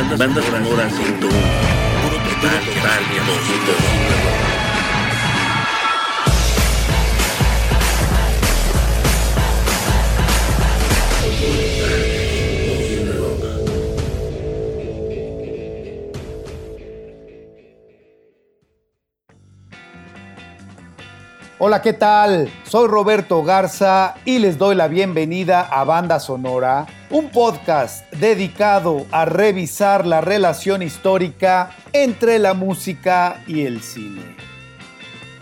Banda, banda sonora 101. Puro total, total, Hola, ¿qué tal? Soy Roberto Garza y les doy la bienvenida a Banda Sonora, un podcast dedicado a revisar la relación histórica entre la música y el cine.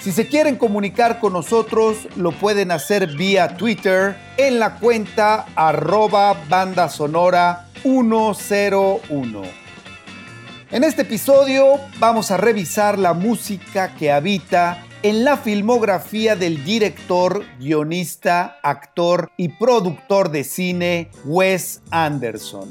Si se quieren comunicar con nosotros, lo pueden hacer vía Twitter en la cuenta arroba banda sonora 101. En este episodio vamos a revisar la música que habita en la filmografía del director, guionista, actor y productor de cine Wes Anderson.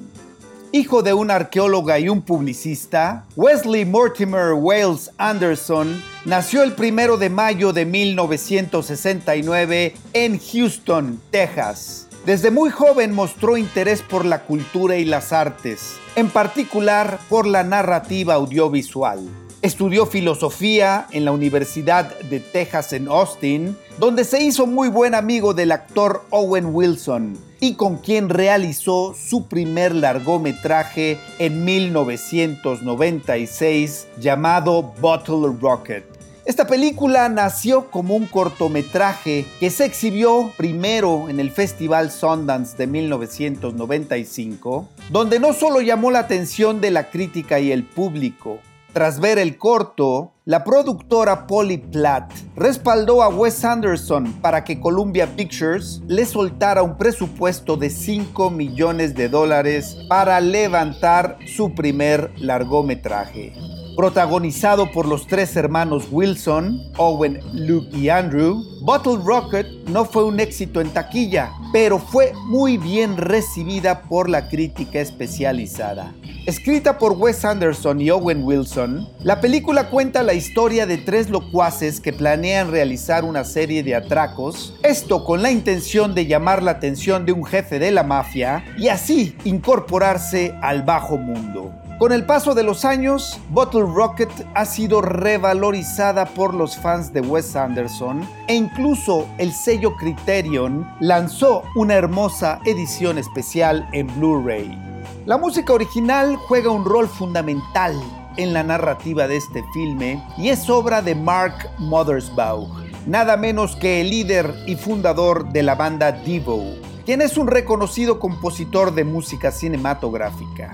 Hijo de una arqueóloga y un publicista, Wesley Mortimer Wales Anderson nació el primero de mayo de 1969 en Houston, Texas. Desde muy joven mostró interés por la cultura y las artes, en particular por la narrativa audiovisual. Estudió filosofía en la Universidad de Texas en Austin, donde se hizo muy buen amigo del actor Owen Wilson y con quien realizó su primer largometraje en 1996 llamado Bottle Rocket. Esta película nació como un cortometraje que se exhibió primero en el Festival Sundance de 1995, donde no solo llamó la atención de la crítica y el público, tras ver el corto, la productora Polly Platt respaldó a Wes Anderson para que Columbia Pictures le soltara un presupuesto de 5 millones de dólares para levantar su primer largometraje. Protagonizado por los tres hermanos Wilson, Owen, Luke y Andrew, Bottle Rocket no fue un éxito en taquilla, pero fue muy bien recibida por la crítica especializada. Escrita por Wes Anderson y Owen Wilson, la película cuenta la historia de tres locuaces que planean realizar una serie de atracos, esto con la intención de llamar la atención de un jefe de la mafia y así incorporarse al bajo mundo. Con el paso de los años, Bottle Rocket ha sido revalorizada por los fans de Wes Anderson e incluso el sello Criterion lanzó una hermosa edición especial en Blu-ray. La música original juega un rol fundamental en la narrativa de este filme y es obra de Mark Mothersbaugh, nada menos que el líder y fundador de la banda Devo, quien es un reconocido compositor de música cinematográfica.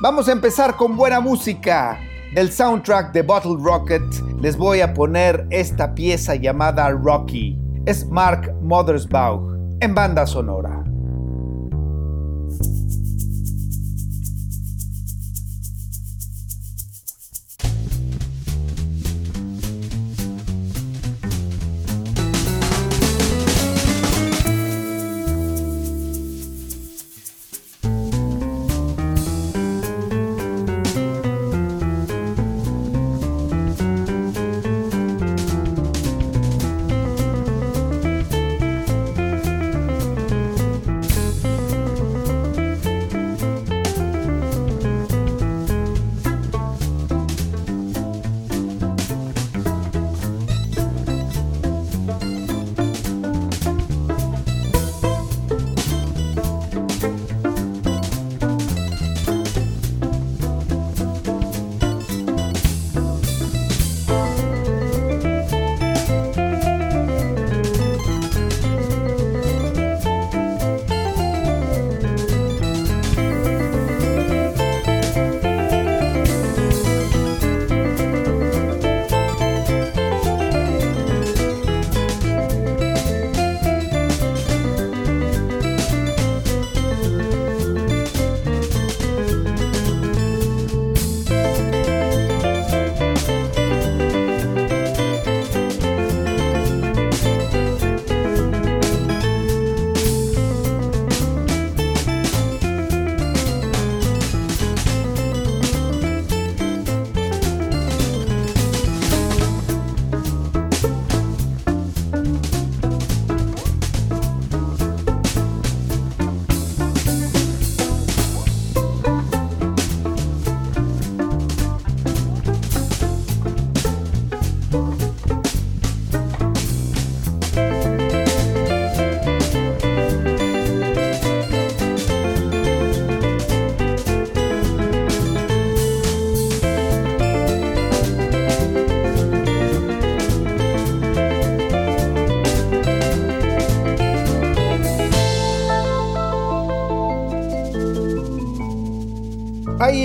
Vamos a empezar con buena música. Del soundtrack de Bottle Rocket les voy a poner esta pieza llamada Rocky. Es Mark Mothersbaugh en banda sonora.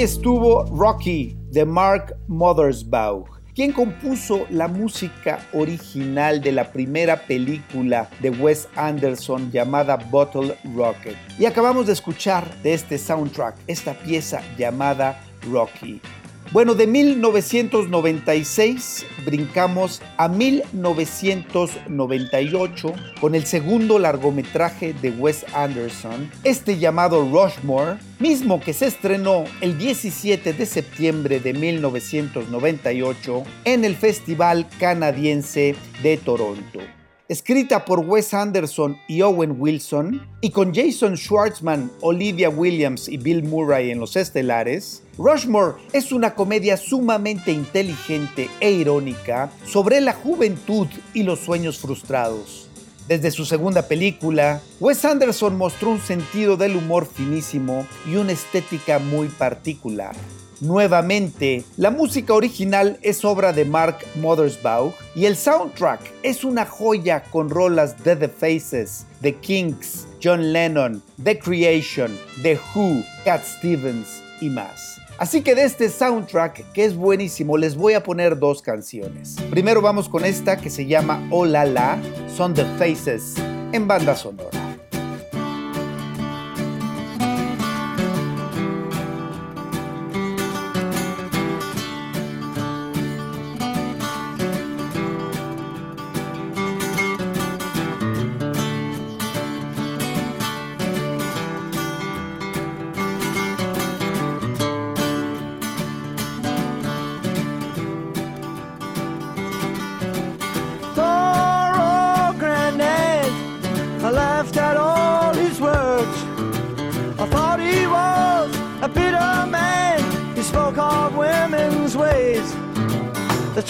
Estuvo Rocky de Mark Mothersbaugh quien compuso la música original de la primera película de Wes Anderson llamada Bottle Rocket. Y acabamos de escuchar de este soundtrack esta pieza llamada Rocky. Bueno, de 1996 brincamos a 1998 con el segundo largometraje de Wes Anderson, este llamado Rushmore, mismo que se estrenó el 17 de septiembre de 1998 en el Festival Canadiense de Toronto escrita por Wes Anderson y Owen Wilson, y con Jason Schwartzman, Olivia Williams y Bill Murray en los estelares, Rushmore es una comedia sumamente inteligente e irónica sobre la juventud y los sueños frustrados. Desde su segunda película, Wes Anderson mostró un sentido del humor finísimo y una estética muy particular. Nuevamente, la música original es obra de Mark Mothersbaugh y el soundtrack es una joya con rolas de The Faces, The Kinks, John Lennon, The Creation, The Who, Cat Stevens y más. Así que de este soundtrack, que es buenísimo, les voy a poner dos canciones. Primero vamos con esta que se llama Oh La La, son The Faces, en banda sonora.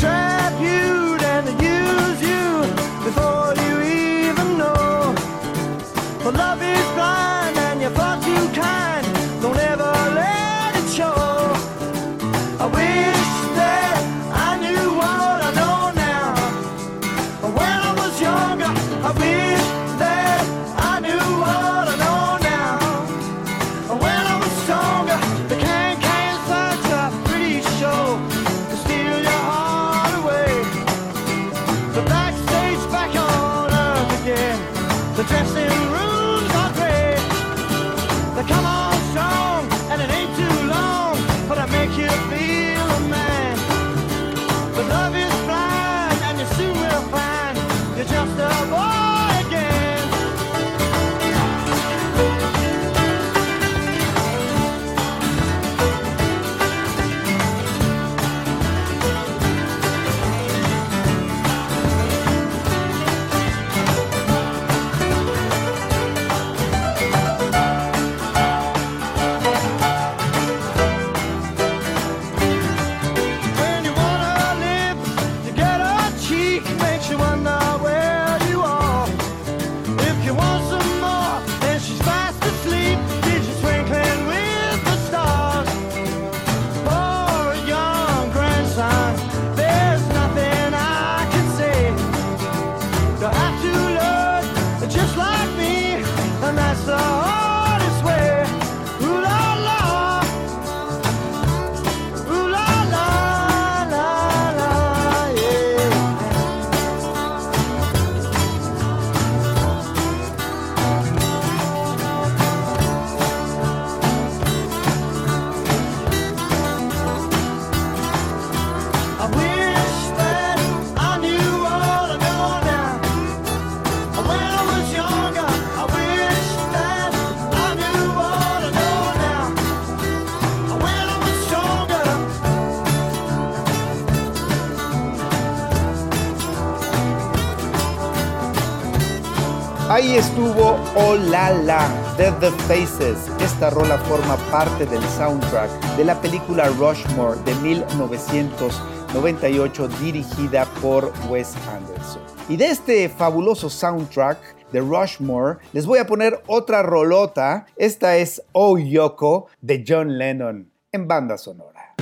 trap you and they use you before you even know. For love is blind and your thoughts. Oh La La de The Faces. Esta rola forma parte del soundtrack de la película Rushmore de 1998 dirigida por Wes Anderson. Y de este fabuloso soundtrack de Rushmore les voy a poner otra rolota. Esta es Oh Yoko de John Lennon en banda sonora.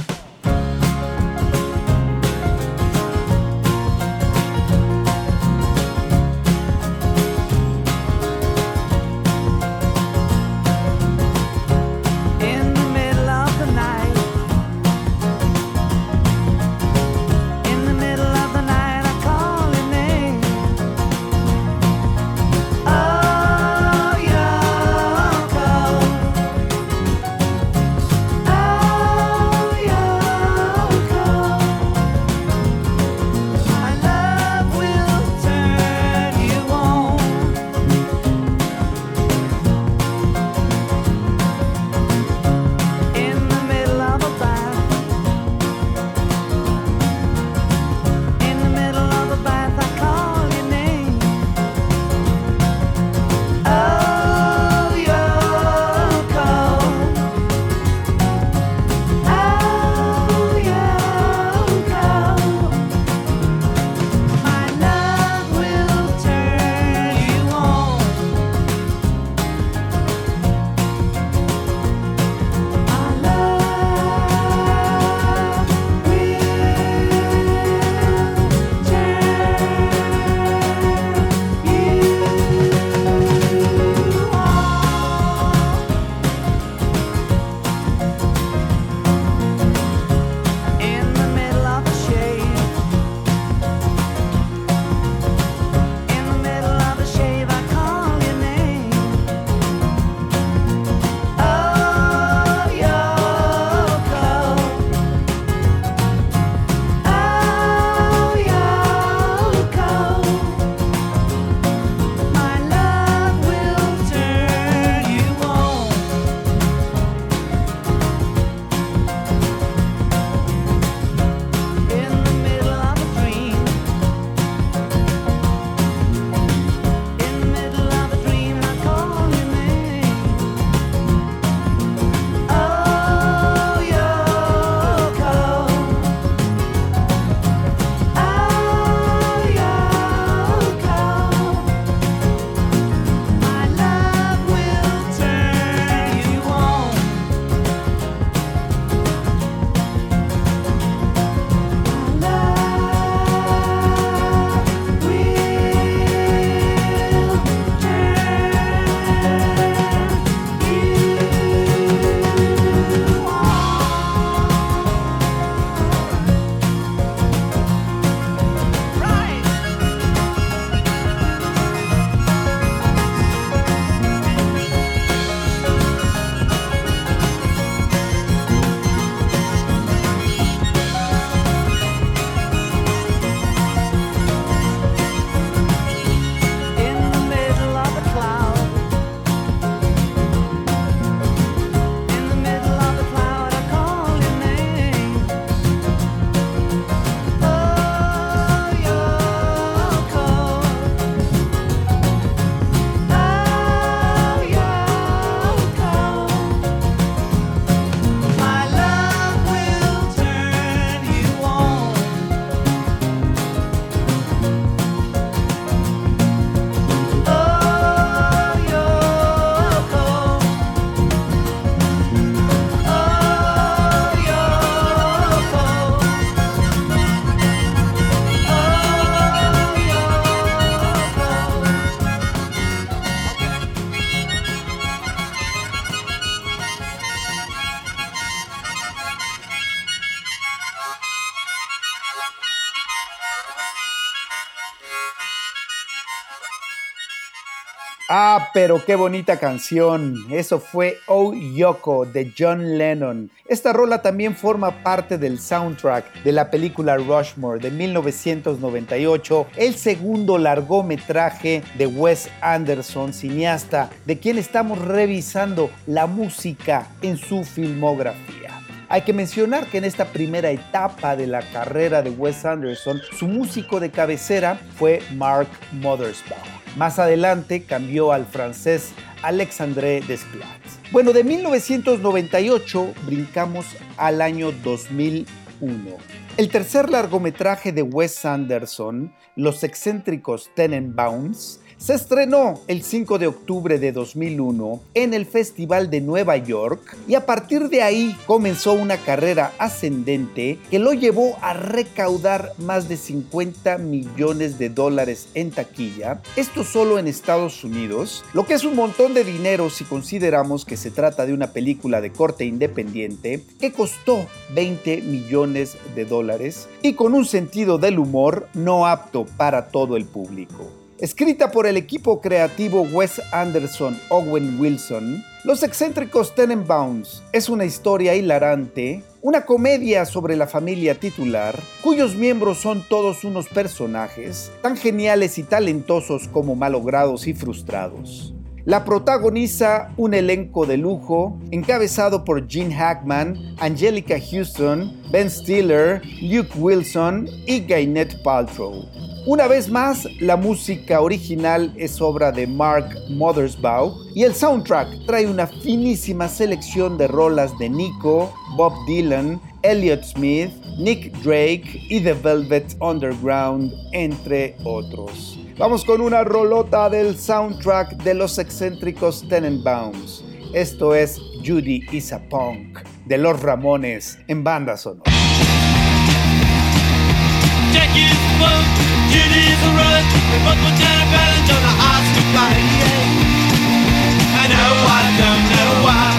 Pero qué bonita canción. Eso fue Oh Yoko de John Lennon. Esta rola también forma parte del soundtrack de la película Rushmore de 1998, el segundo largometraje de Wes Anderson, cineasta, de quien estamos revisando la música en su filmografía. Hay que mencionar que en esta primera etapa de la carrera de Wes Anderson, su músico de cabecera fue Mark Mothersbaugh. Más adelante cambió al francés Alexandre Desplat. Bueno, de 1998 brincamos al año 2001. El tercer largometraje de Wes Anderson, Los excéntricos Tenenbaums, se estrenó el 5 de octubre de 2001 en el Festival de Nueva York y a partir de ahí comenzó una carrera ascendente que lo llevó a recaudar más de 50 millones de dólares en taquilla, esto solo en Estados Unidos, lo que es un montón de dinero si consideramos que se trata de una película de corte independiente que costó 20 millones de dólares y con un sentido del humor no apto para todo el público. Escrita por el equipo creativo Wes Anderson Owen Wilson, Los excéntricos Tenenbaums es una historia hilarante, una comedia sobre la familia titular, cuyos miembros son todos unos personajes, tan geniales y talentosos como malogrados y frustrados. La protagoniza un elenco de lujo encabezado por Gene Hackman, Angelica Houston, Ben Stiller, Luke Wilson y Gwyneth Paltrow. Una vez más, la música original es obra de Mark Mothersbaugh y el soundtrack trae una finísima selección de rolas de Nico, Bob Dylan, Elliott Smith, Nick Drake y The Velvet Underground, entre otros. Vamos con una rolota del soundtrack de los excéntricos Tenenbaums. Esto es Judy is a Punk de los Ramones en banda sonora. Tragedies arise, but we're down balance on a heart to. I know I don't know why.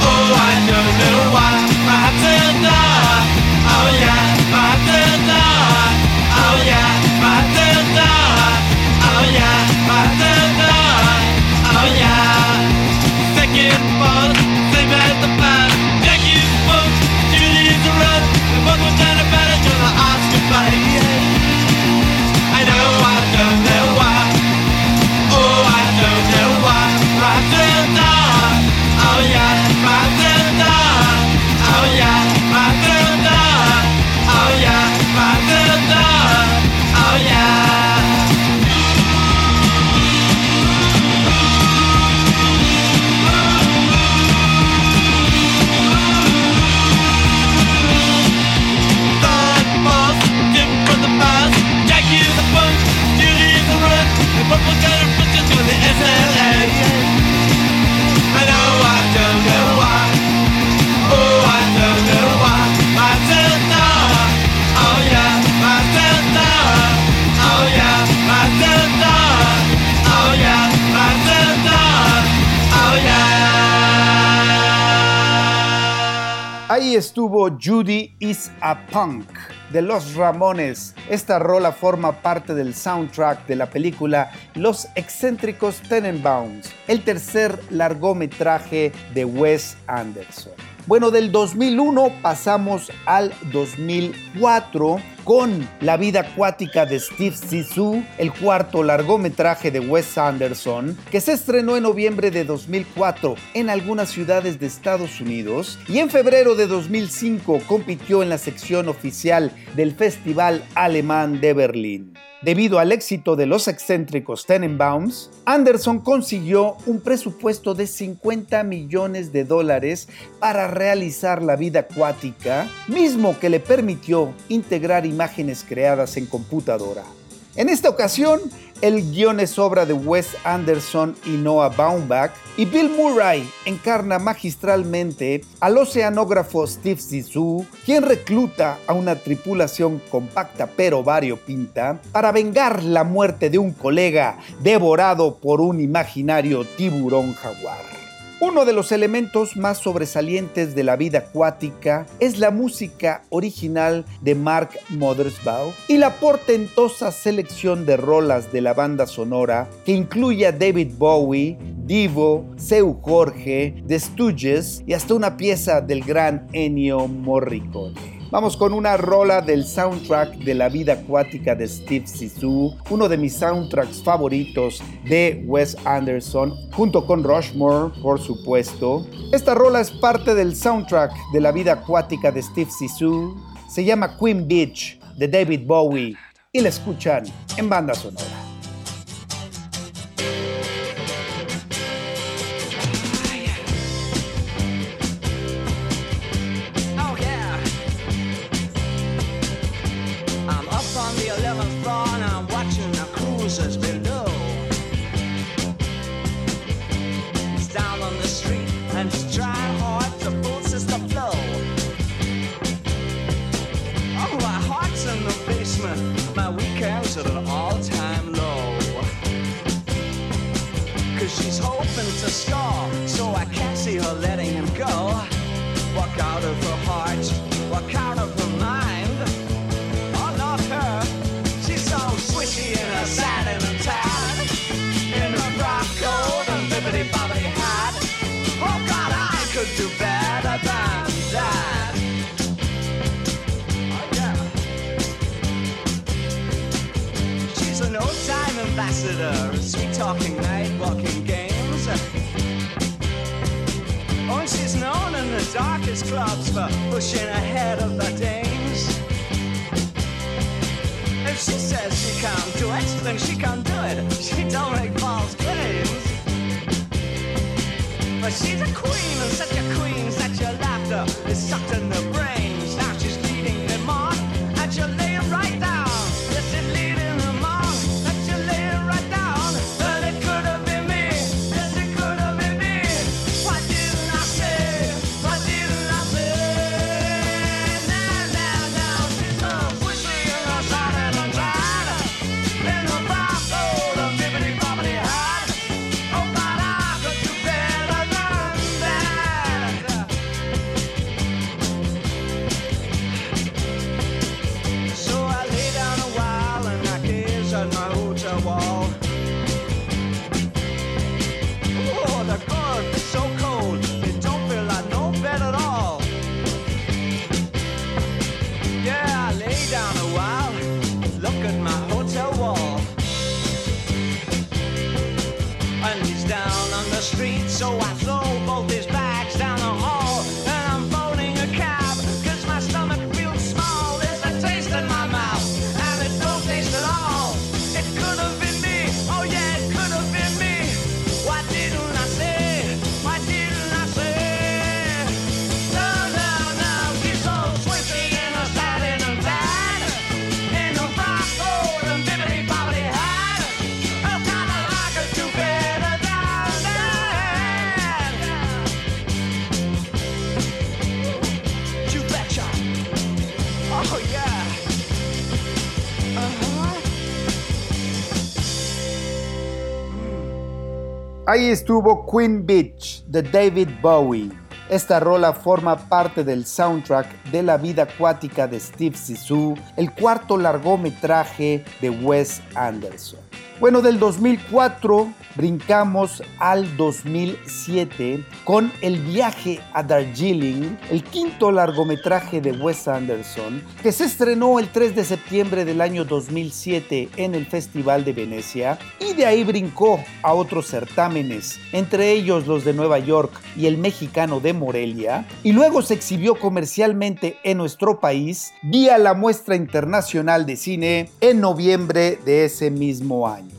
Oh, I don't know why. My. Oh yeah, my. Oh yeah, my. Oh yeah, Second part, same as the past. Thank you, folks. Tragedies arise, but we're down balance on a heart to. Estuvo Judy is a Punk de Los Ramones. Esta rola forma parte del soundtrack de la película Los excéntricos Tenenbaums, el tercer largometraje de Wes Anderson. Bueno, del 2001 pasamos al 2004 con La vida acuática de Steve Zissou, el cuarto largometraje de Wes Anderson, que se estrenó en noviembre de 2004 en algunas ciudades de Estados Unidos y en febrero de 2005 compitió en la sección oficial del Festival Alemán de Berlín. Debido al éxito de los excéntricos Tenenbaums, Anderson consiguió un presupuesto de 50 millones de dólares para realizar la vida acuática, mismo que le permitió integrar imágenes creadas en computadora. En esta ocasión, el guion es obra de Wes Anderson y Noah Baumbach y Bill Murray encarna magistralmente al oceanógrafo Steve Zissou, quien recluta a una tripulación compacta pero variopinta para vengar la muerte de un colega devorado por un imaginario tiburón jaguar. Uno de los elementos más sobresalientes de la vida acuática es la música original de Mark Mothersbaugh y la portentosa selección de rolas de la banda sonora que incluye a David Bowie, Divo, Seu Jorge, The Stooges y hasta una pieza del gran Ennio Morricone. Vamos con una rola del soundtrack de la vida acuática de Steve Zissou, uno de mis soundtracks favoritos de Wes Anderson, junto con Rushmore, por supuesto. Esta rola es parte del soundtrack de la vida acuática de Steve Zissou. Se llama Queen Beach de David Bowie y la escuchan en banda sonora. Ambassador of uh, sweet talking, night walking games. Oh, she's known in the darkest clubs for pushing ahead of the dames. If she says she can't do it, then she can't do it. She don't make false claims. But she's a queen, and such a queen that your laughter is sucked in the Ahí estuvo Queen Beach de David Bowie. Esta rola forma parte del soundtrack de La vida acuática de Steve Zissou, el cuarto largometraje de Wes Anderson. Bueno, del 2004 brincamos al 2007 con El viaje a Darjeeling, el quinto largometraje de Wes Anderson, que se estrenó el 3 de septiembre del año 2007 en el Festival de Venecia y de ahí brincó a otros certámenes, entre ellos los de Nueva York y el mexicano de Morelia, y luego se exhibió comercialmente en nuestro país vía la muestra internacional de cine en noviembre de ese mismo año.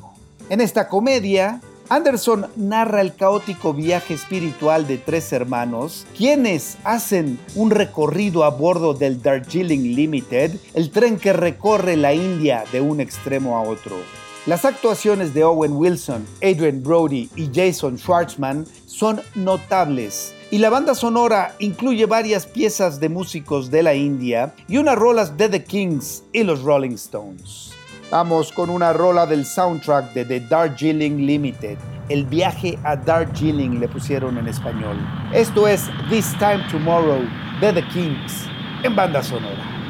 En esta comedia, Anderson narra el caótico viaje espiritual de tres hermanos, quienes hacen un recorrido a bordo del Darjeeling Limited, el tren que recorre la India de un extremo a otro. Las actuaciones de Owen Wilson, Adrian Brody y Jason Schwartzman son notables y la banda sonora incluye varias piezas de músicos de la India y unas rolas de The Kings y los Rolling Stones. Vamos con una rola del soundtrack de The Darjeeling Limited, El viaje a Darjeeling le pusieron en español. Esto es This Time Tomorrow de The Kings en banda sonora.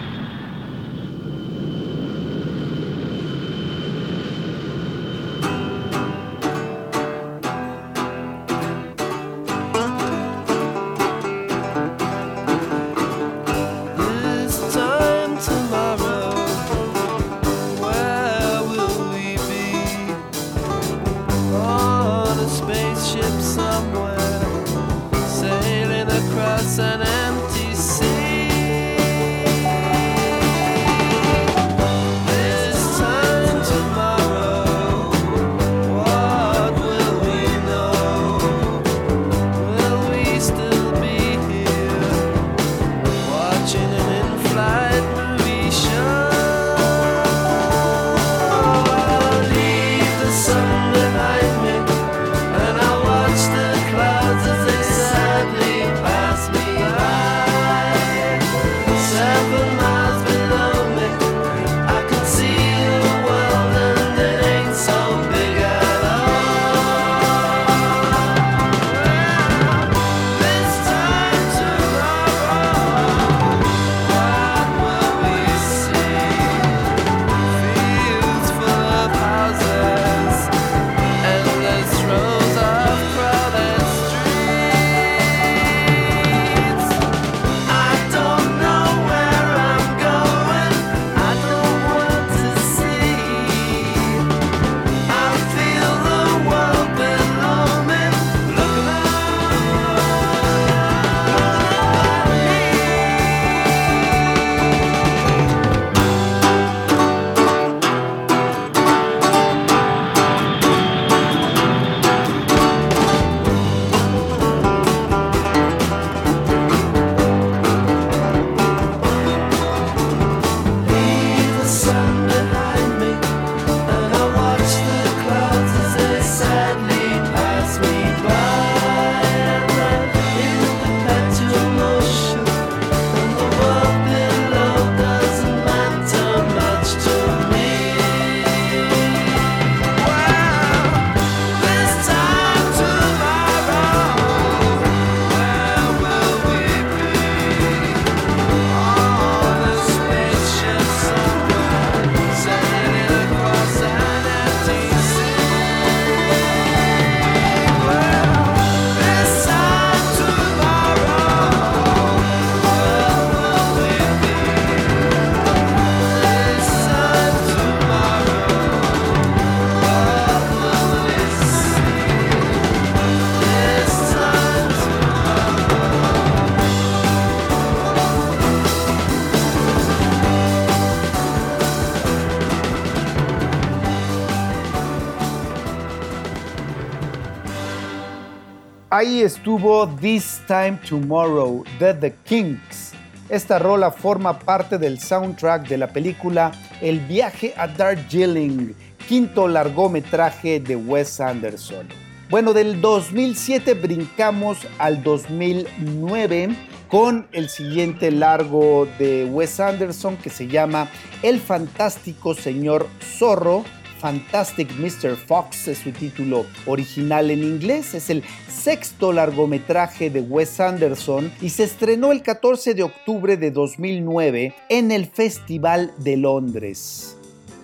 Estuvo This Time Tomorrow de The Kings. Esta rola forma parte del soundtrack de la película El viaje a Darjeeling, quinto largometraje de Wes Anderson. Bueno, del 2007 brincamos al 2009 con el siguiente largo de Wes Anderson que se llama El fantástico señor zorro Fantastic Mr. Fox es su título original en inglés. Es el sexto largometraje de Wes Anderson y se estrenó el 14 de octubre de 2009 en el Festival de Londres.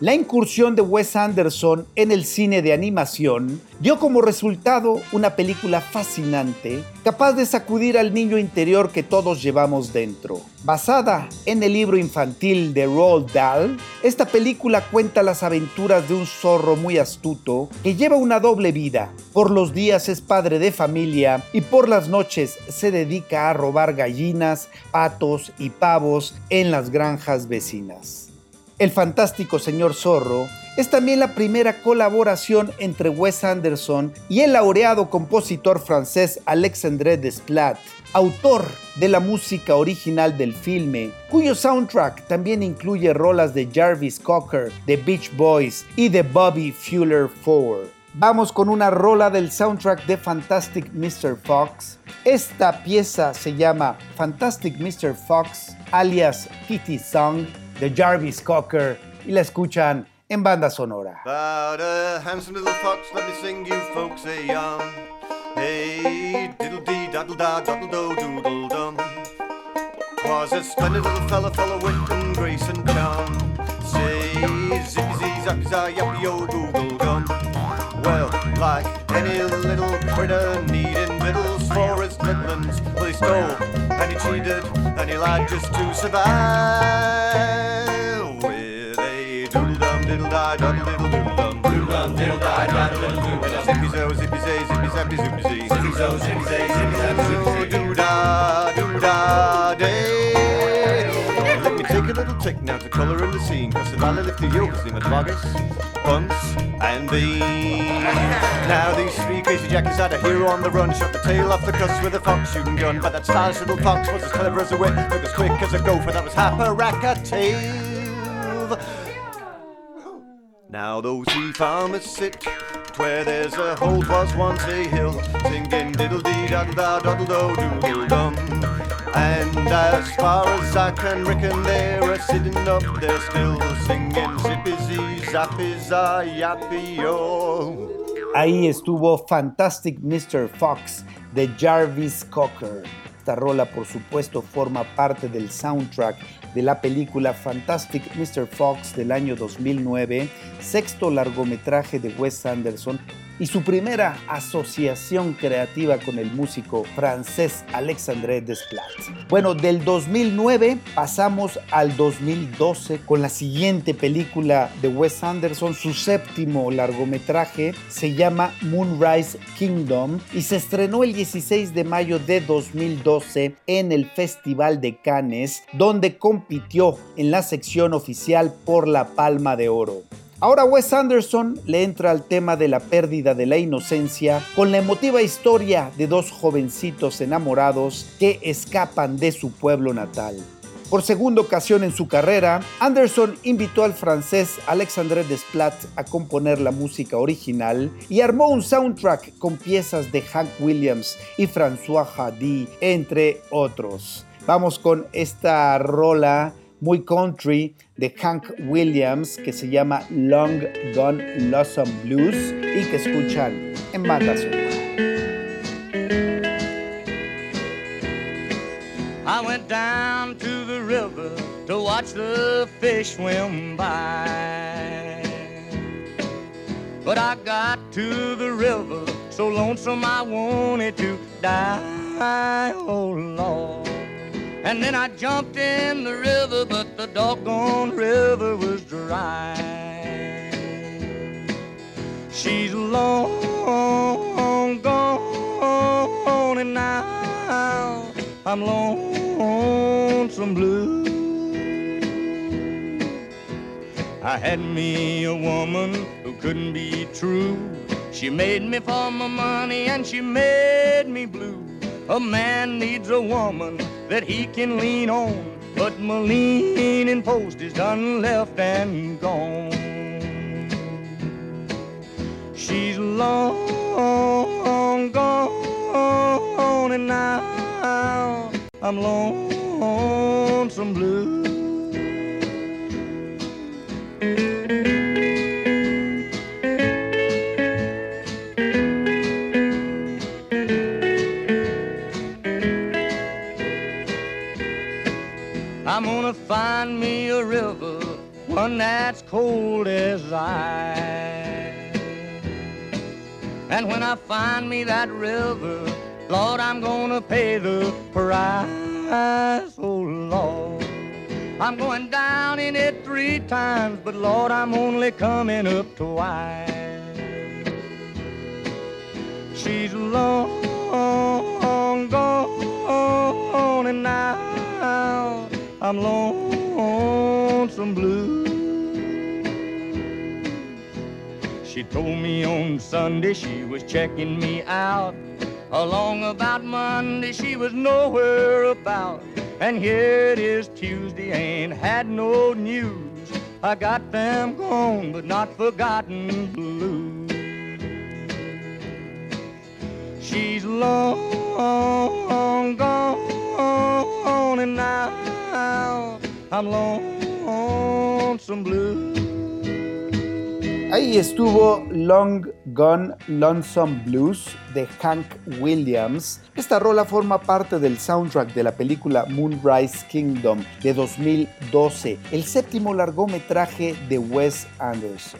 La incursión de Wes Anderson en el cine de animación dio como resultado una película fascinante, capaz de sacudir al niño interior que todos llevamos dentro. Basada en el libro infantil de Roald Dahl, esta película cuenta las aventuras de un zorro muy astuto que lleva una doble vida. Por los días es padre de familia y por las noches se dedica a robar gallinas, patos y pavos en las granjas vecinas. El fantástico señor Zorro es también la primera colaboración entre Wes Anderson y el laureado compositor francés Alexandre Desplat, autor de la música original del filme, cuyo soundtrack también incluye rolas de Jarvis Cocker, The Beach Boys y de Bobby Fuller 4. Vamos con una rola del soundtrack de Fantastic Mr. Fox. Esta pieza se llama Fantastic Mr. Fox, alias Kitty Song, de Jarvis Cocker, y la escuchan en banda sonora. About a handsome little fox, let me sing you folks a yarn. Hey, diddle dee, daddle da, daddle do, doodle dum. Was a splendid little fella, full wit and grace and charm. Say, zippy zee, zappy za, yappy yo, doodle gum. Well, like any little critter needing victuals for his littlins, well, he stole and he cheated and he lied just to survive. Let me take a little tick now to colour in the scene, cause the valley lift the yokes, the madwagas, punts, and beans. Now these three crazy jackies had a hero on the run, shot the tail off the cuss with a fox shooting gun. But that stylish little fox was as clever as a whip, looked as quick as a gopher, that was half a rack a tail. Now those three farmers sit where there's a hole was once a hill, singing diddle dee daddle da daddle do doodle dum. And as far as I can reckon, they're sitting up there still singing zippy zee zappy za yappy yo. Ahí estuvo Fantastic Mr. Fox de Jarvis Cocker. Esta rola, por supuesto, forma parte del soundtrack de la película Fantastic Mr. Fox del año 2009, sexto largometraje de Wes Anderson y su primera asociación creativa con el músico francés Alexandre Desplat. Bueno, del 2009 pasamos al 2012 con la siguiente película de Wes Anderson, su séptimo largometraje, se llama Moonrise Kingdom y se estrenó el 16 de mayo de 2012 en el Festival de Cannes, donde compitió en la sección oficial por la Palma de Oro. Ahora Wes Anderson le entra al tema de la pérdida de la inocencia con la emotiva historia de dos jovencitos enamorados que escapan de su pueblo natal. Por segunda ocasión en su carrera, Anderson invitó al francés Alexandre Desplat a componer la música original y armó un soundtrack con piezas de Hank Williams y François Hardy, entre otros. Vamos con esta rola muy country de Hank Williams que se llama Long Gone Blossom Blues y que escuchan en banda. I went down to the river to watch the fish swim by. But I got to the river so lonesome I wanted to die. Oh Lord. And then I jumped in the river, but the doggone river was dry. She's long gone, and now I'm lonesome blue. I had me a woman who couldn't be true. She made me for my money and she made me blue. A man needs a woman that he can lean on, but my leaning post is done left and gone. She's long gone, and now I'm lonesome blue. One that's cold as ice. And when I find me that river, Lord, I'm gonna pay the price. Oh Lord, I'm going down in it three times, but Lord, I'm only coming up twice. She's long gone, and now I'm lonesome blue. She told me on Sunday she was checking me out. Along about Monday she was nowhere about. And here it is Tuesday, ain't had no news. I got them gone, but not forgotten blue. She's long gone, and now I'm lonesome blue. Ahí estuvo Long Gone Lonesome Blues de Hank Williams. Esta rola forma parte del soundtrack de la película Moonrise Kingdom de 2012, el séptimo largometraje de Wes Anderson.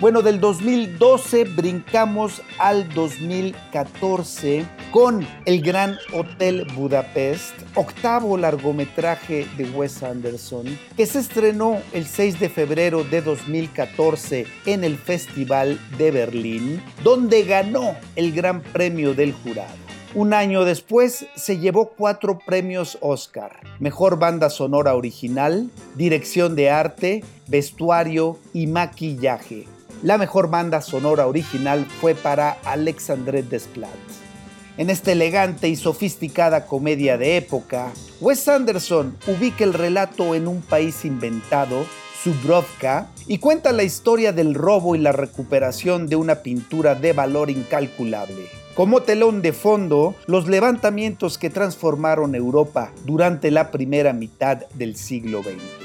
Bueno, del 2012 brincamos al 2014 con El Gran Hotel Budapest, octavo largometraje de Wes Anderson, que se estrenó el 6 de febrero de 2014 en el Festival de Berlín, donde ganó el Gran Premio del Jurado. Un año después se llevó cuatro premios Oscar. Mejor banda sonora original, dirección de arte, vestuario y maquillaje. La mejor banda sonora original fue para Alexandre Desplat. En esta elegante y sofisticada comedia de época, Wes Anderson ubica el relato en un país inventado, Subrovka, y cuenta la historia del robo y la recuperación de una pintura de valor incalculable. Como telón de fondo, los levantamientos que transformaron Europa durante la primera mitad del siglo XX.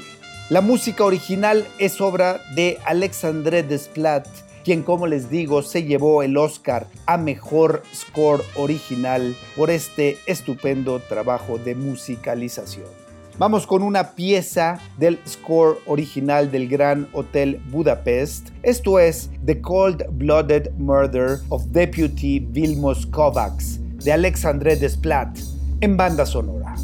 La música original es obra de Alexandre Desplat, quien como les digo se llevó el Oscar a Mejor Score Original por este estupendo trabajo de musicalización. Vamos con una pieza del score original del Gran Hotel Budapest. Esto es The Cold Blooded Murder of Deputy Vilmos Kovacs de Alexandre Desplat en banda sonora.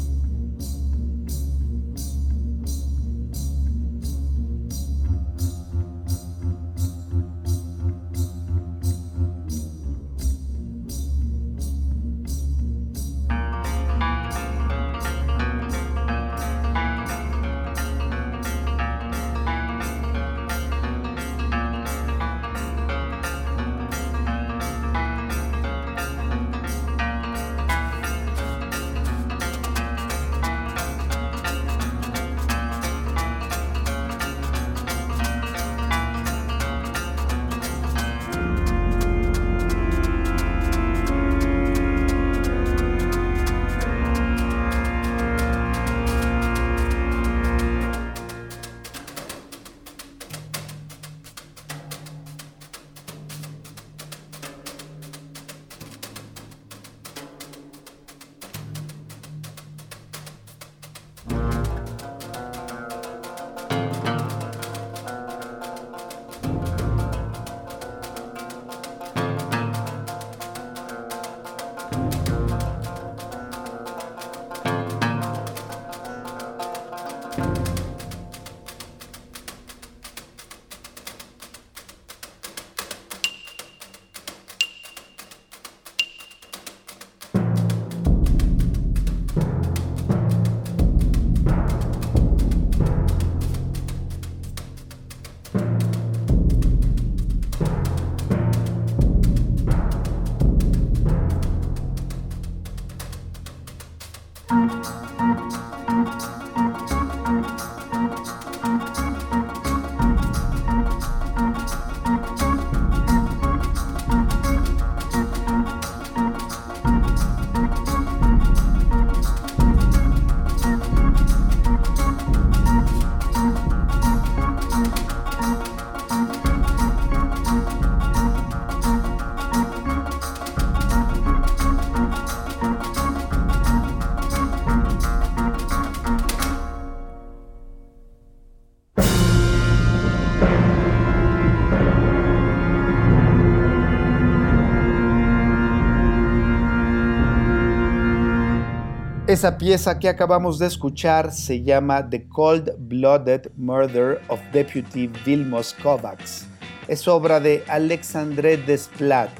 Esa pieza que acabamos de escuchar se llama The Cold Blooded Murder of Deputy Vilmos Kovacs. Es obra de Alexandre Desplat,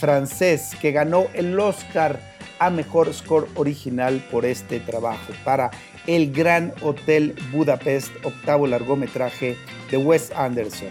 francés, que ganó el Oscar a Mejor Score Original por este trabajo para El Gran Hotel Budapest, octavo largometraje de Wes Anderson.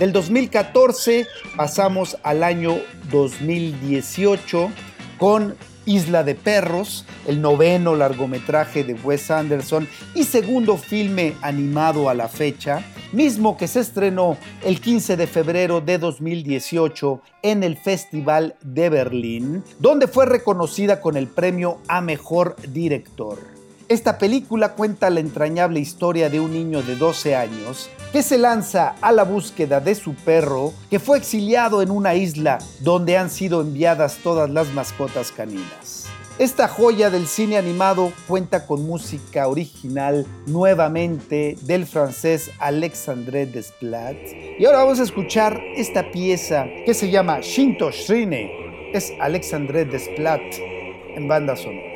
Del 2014 pasamos al año 2018 con Isla de Perros, el noveno largometraje de Wes Anderson y segundo filme animado a la fecha, mismo que se estrenó el 15 de febrero de 2018 en el Festival de Berlín, donde fue reconocida con el premio a Mejor Director. Esta película cuenta la entrañable historia de un niño de 12 años que se lanza a la búsqueda de su perro que fue exiliado en una isla donde han sido enviadas todas las mascotas caninas. Esta joya del cine animado cuenta con música original nuevamente del francés Alexandre Desplat. Y ahora vamos a escuchar esta pieza que se llama Shinto Shrine. Es Alexandre Desplat en banda sonora.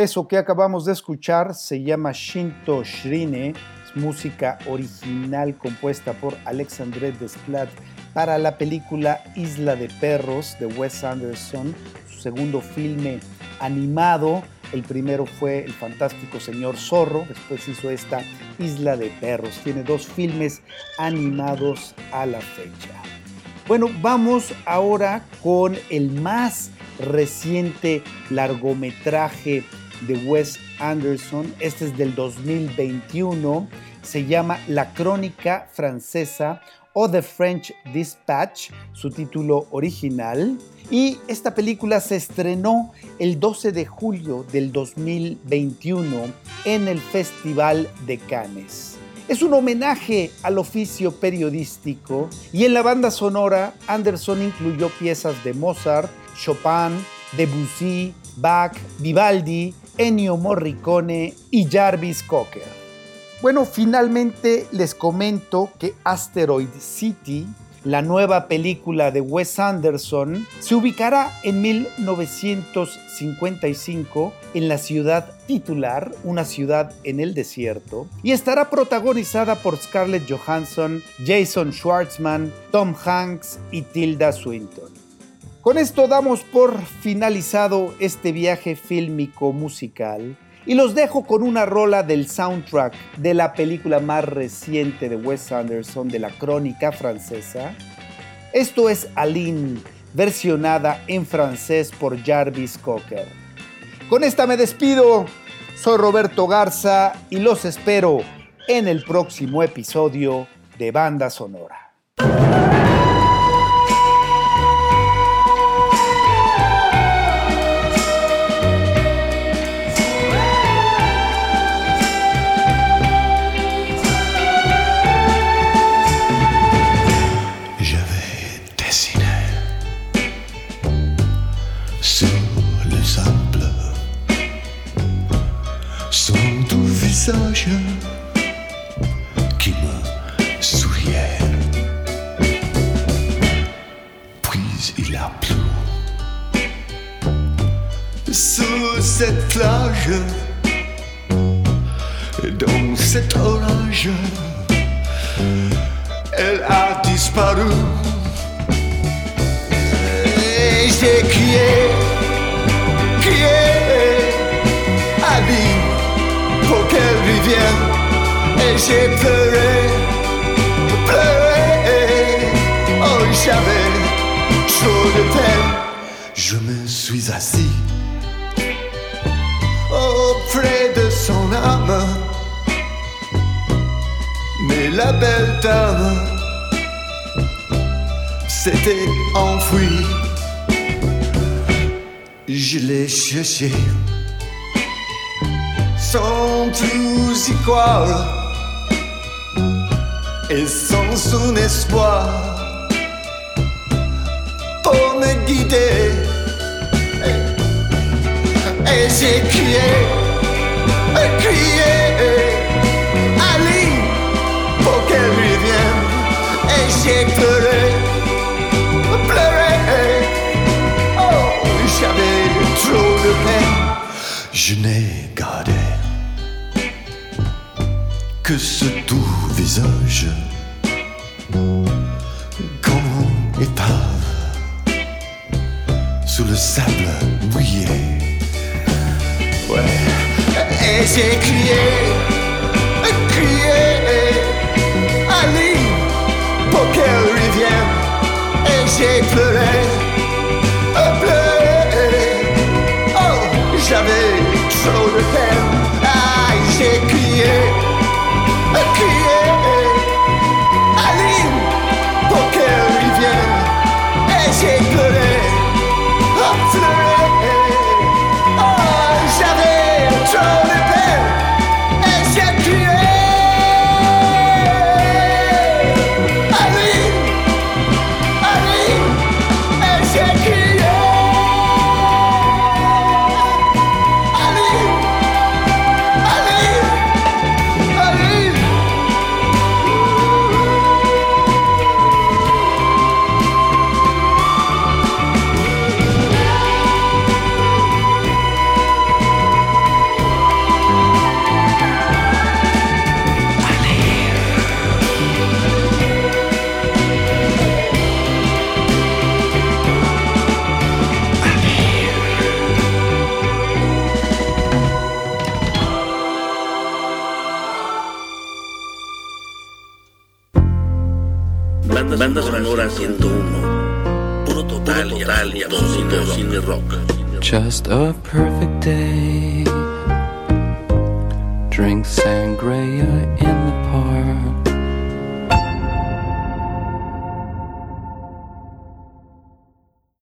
Eso que acabamos de escuchar se llama Shinto Shrine, es música original compuesta por Alexandre Desplat para la película Isla de Perros de Wes Anderson, su segundo filme animado. El primero fue El fantástico señor Zorro, después hizo esta Isla de Perros. Tiene dos filmes animados a la fecha. Bueno, vamos ahora con el más reciente largometraje de Wes Anderson. Este es del 2021. Se llama La Crónica Francesa o The French Dispatch, su título original. Y esta película se estrenó el 12 de julio del 2021 en el Festival de Cannes. Es un homenaje al oficio periodístico y en la banda sonora Anderson incluyó piezas de Mozart, Chopin, Debussy, Bach, Vivaldi, Ennio Morricone y Jarvis Cocker. Bueno, finalmente les comento que Asteroid City, la nueva película de Wes Anderson, se ubicará en 1955 en la ciudad titular, una ciudad en el desierto, y estará protagonizada por Scarlett Johansson, Jason Schwartzman, Tom Hanks y Tilda Swinton. Con esto damos por finalizado este viaje fílmico musical y los dejo con una rola del soundtrack de la película más reciente de Wes Anderson, de la crónica francesa. Esto es Aline, versionada en francés por Jarvis Cocker. Con esta me despido. Soy Roberto Garza y los espero en el próximo episodio de Banda Sonora. Plage, dans cet orage, elle a disparu. Et j'ai crié, crié, Ali pour qu'elle revienne Et j'ai pleuré, pleuré. Oh, j'avais chaud de peine. Je me suis assis de son âme. Mais la belle dame s'était enfuie. Je l'ai cherché sans plus y croire et sans son espoir pour me guider. Et, et j'ai crié, crié, Ali, pour qu'elle revienne. Et j'ai pleuré, pleuré. Oh, j'avais trop de peine. Je n'ai gardé que ce doux visage comme épave sous le sable mouillé. Ouais. Et j'ai crié, crié, Ali, pour qu'elle revienne. Et j'ai pleuré, pleuré. Oh, j'avais trop de peine. Just a perfect